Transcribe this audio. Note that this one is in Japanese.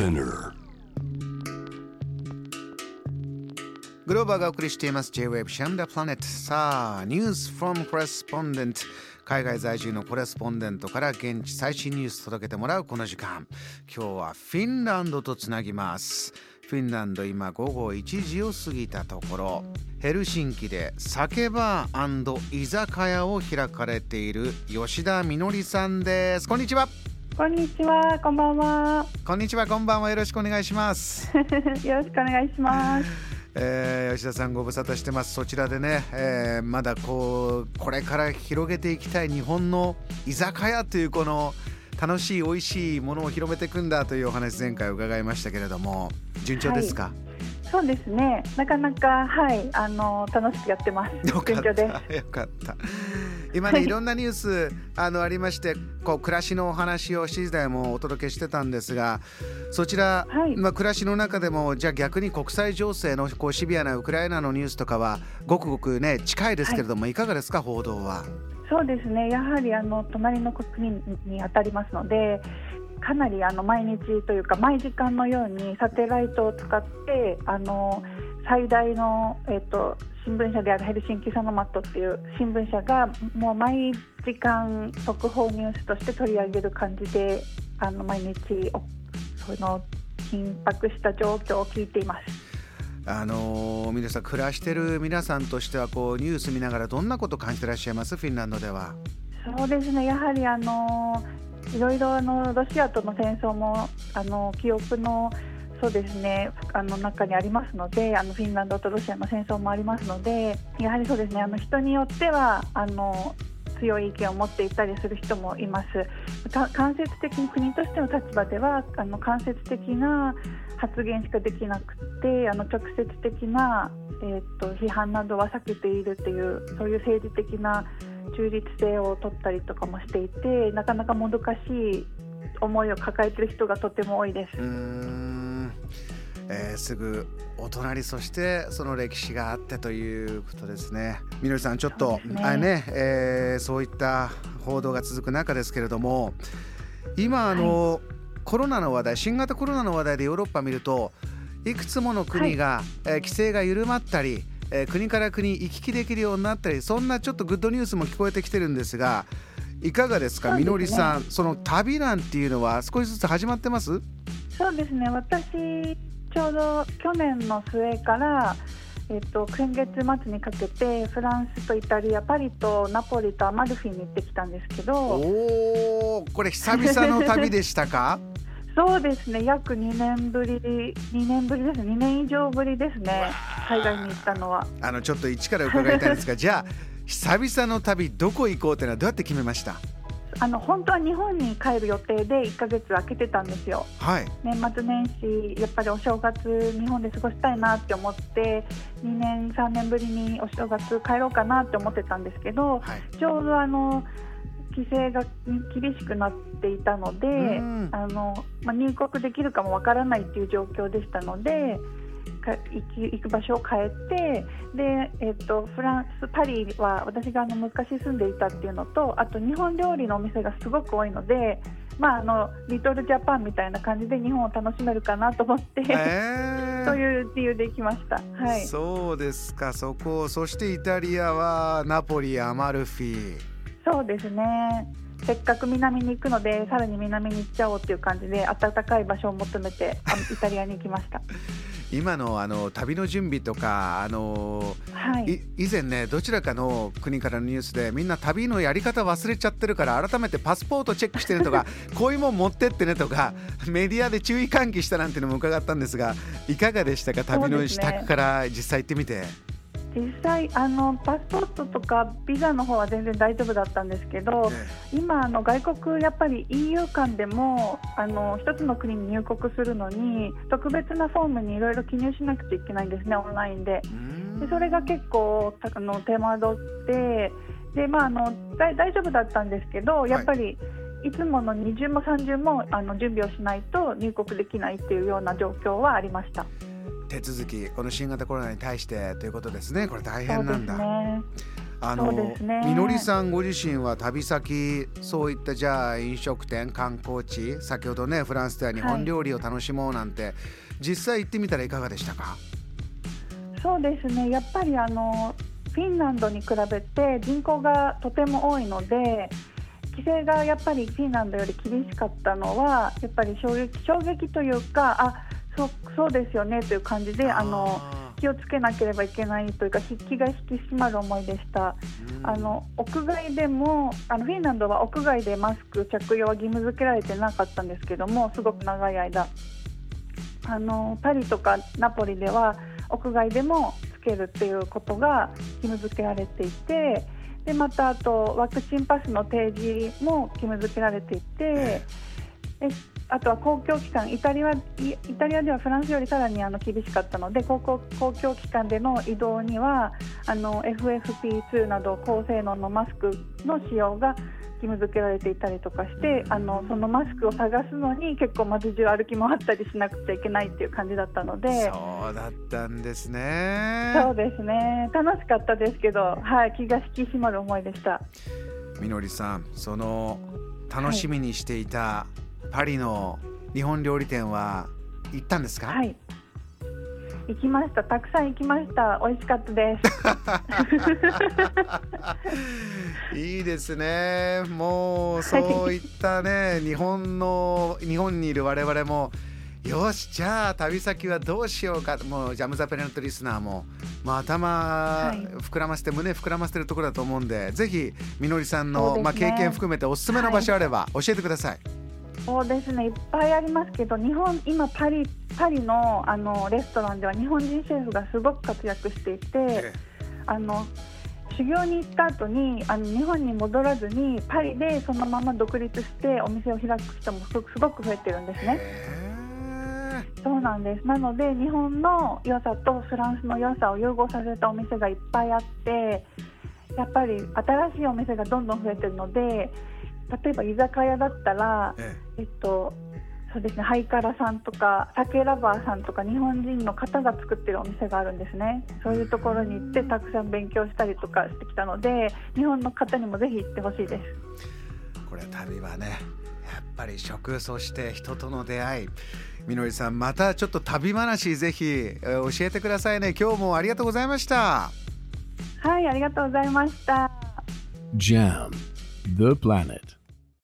Spinner. グローバーがお送りしています。J-Wave シャムダプラネットさあニュース from correspondent 海外在住のコレスポンデントから現地最新ニュース届けてもらうこの時間。今日はフィンランドとつなぎます。フィンランド今午後1時を過ぎたところヘルシンキで酒バー居酒屋を開かれている吉田みのりさんです。こんにちは。こんにちは、こんばんは。こんにちはこんばんはよろしくお願いしますよろしくお願いします。えー、吉田さんご無沙汰してますそちらでね、えー、まだこうこれから広げていきたい日本の居酒屋というこの楽しい美味しいものを広めていくんだというお話前回伺いましたけれども順調ですか、はいそうですね。なかなかはいあの楽しくやってます。よかった。よかった。今ねい。ろんなニュースあのありましてこう暮らしのお話を7時台もお届けしてたんですがそちら、はい、まあ、暮らしの中でもじゃあ逆に国際情勢のこうシビアなウクライナのニュースとかはごくごくね近いですけれども、はい、いかがですか報道は？そうですね。やはりあの隣の国に当たりますのでかなりあの毎日というか毎時間のようにサテライトを使ってあの最大の、えーと、新聞社であるヘルシンキ・サノマットっていう新聞社がもう毎時間速報ニュースとして取り上げる感じであの毎日その緊迫した状況を聞いています。あのー、皆さん暮らしてる皆さんとしてはこうニュース見ながらどんなこと感じてらっしゃいます？フィンランドでは。そうですねやはりあのいろいろあのロシアとの戦争もあの記憶のそうですね。あの中にありますのであのフィンランドとロシアの戦争もありますのでやはりそうですね。あの人によってはあの強い意見を持っていたりする人もいます。間接的に国としての立場ではあの間接的な発言しかできなくてあの直接的な、えーと、批判などは避けているというそういう政治的な中立性を取ったりとかもしていてなかなかもどかしい思いを抱えている人がとても多いです。えー、すぐお隣そしてその歴史があってということですね。みのりさんちょっとそう,、ね。あねえー、そういった報道が続く中ですけれども今あの、はい、コロナの話題新型コロナの話題でヨーロッパ見るといくつもの国が、はい、えー、規制が緩まったりえー、国から国行き来できるようになったりそんなちょっとグッドニュースも聞こえてきてるんですがいかがですかみのりさんその旅なんていうのは少しずつ始まってます？そうですね。私ちょうど去年の末からえっと、先月末にかけてフランスとイタリアパリとナポリとアマルフィに行ってきたんですけどおこれ久々の旅でしたか？そうですね、約2年ぶり、2年ぶりです、2年以上ぶりですね、海外に行ったのは。あのちょっと一から伺いたいんですが、じゃあ、久々の旅、どこ行こうっていうのは、どうやって決めました？あの本当は日本に帰る予定で1か月空けてたんですよ、はい、年末年始、やっぱりお正月、日本で過ごしたいなって思って、2年、3年ぶりにお正月帰ろうかなって思ってたんですけど、はい、ちょうどあの規制が厳しくなっていたので、あのまあ、入国できるかもわからないという状況でしたので行き行く場所を変えてで、えーと、フランス、パリは私があの昔住んでいたっていうのとあと日本料理のお店がすごく多いので、まあ、あのリトルジャパンみたいな感じで日本を楽しめるかなと思って、えー、そういう理由で行きました、はい、そうですか。そこそしてイタリアはナポリアマルフィ。そうですね。せっかく南に行くのでさらに南に行っちゃおうっていう感じで暖かい場所を求めてイタリアに行きました今のあの旅の準備とかあの、はい、以前ねどちらかの国からのニュースでみんな旅のやり方忘れちゃってるから改めてパスポートチェックしてねとか こういうもん持ってってねとかメディアで注意喚起したなんていうのも伺ったんですがいかがでしたか？旅の支度から実際行ってみて。実際あのパスポートとかビザの方は全然大丈夫だったんですけど、今あの外国やっぱり EU 間でもあの一つの国に入国するのに特別なフォームにいろいろ記入しなくちゃいけないんですねオンラインで。でそれが結構あの手間取ってで、まあ、あの大丈夫だったんですけどやっぱり、はいいつもの二重も三重もあの準備をしないと入国できないっていうような状況はありました。手続きこの新型コロナに対してということですね。これ大変なんだ、ね、あの、ね、みのりさんご自身は旅先そういったじゃあ飲食店観光地先ほどねフランスでは日本料理を楽しもうなんて、はい、実際行ってみたらいかがでしたか？そうですね。やっぱりあのフィンランドに比べて人口がとても多いので規制がやっぱりフィンランドより厳しかったのはやっぱり衝撃衝撃というかあそそうですよねという感じであの気をつけなければいけないというか筆記が引き締まる思いでした。あの屋外でもあのフィンランドは屋外でマスク着用は義務付けられてなかったんですけどもすごく長い間。あのパリとかナポリでは屋外でもつけるっていうことが義務付けられていてでまたあとワクチンパスの提示も義務付けられていてであとは公共機関イタリアイタリアではフランスよりさらにあの厳しかったので公共公共機関での移動にはあの FFP2 など高性能のマスクの使用が義務付けられていたりとかしてあのそのマスクを探すのに結構街中歩き回ったりしなくちゃいけないっていう感じだったので。そうだったんですね。そうですね。楽しかったですけど、はい、気が引き締まる思いでした。みのりさんその楽しみにしていたパリの日本料理店は行ったんですか？はい。行きました。たくさん行きました。美味しかったです。いいですね。もうそういったね、はい、日本の日本にいる我々もよしじゃあ旅先はどうしようか。もうジャム・ザ・ペレントリスナーも、まあ、頭膨らませて、はい、胸膨らませてるところだと思うんでぜひみのりさんの、ね、まあ、経験含めておすすめの場所あれば教えてください。はいそうですね。いっぱいありますけど日本今パリパリのあのレストランでは日本人シェフがすごく活躍していて、あの修行に行った後にあの日本に戻らずにパリでそのまま独立してお店を開く人もすごく増えてるんですね。そうなんです。なので日本の良さとフランスの良さを融合させたお店がいっぱいあってやっぱり新しいお店がどんどん増えてるので例えば居酒屋だったら、ええ。えっとそうですねハイカラさんとか酒ラバーさんとか日本人の方が作ってるお店があるんですね。そういうところに行ってたくさん勉強したりとかしてきたので日本の方にもぜひ行ってほしいです。これ旅はねやっぱり食そして人との出会い。みのりさんまたちょっと旅話ぜひ教えてくださいね。今日もありがとうございました。はいありがとうございました。JAM The Planet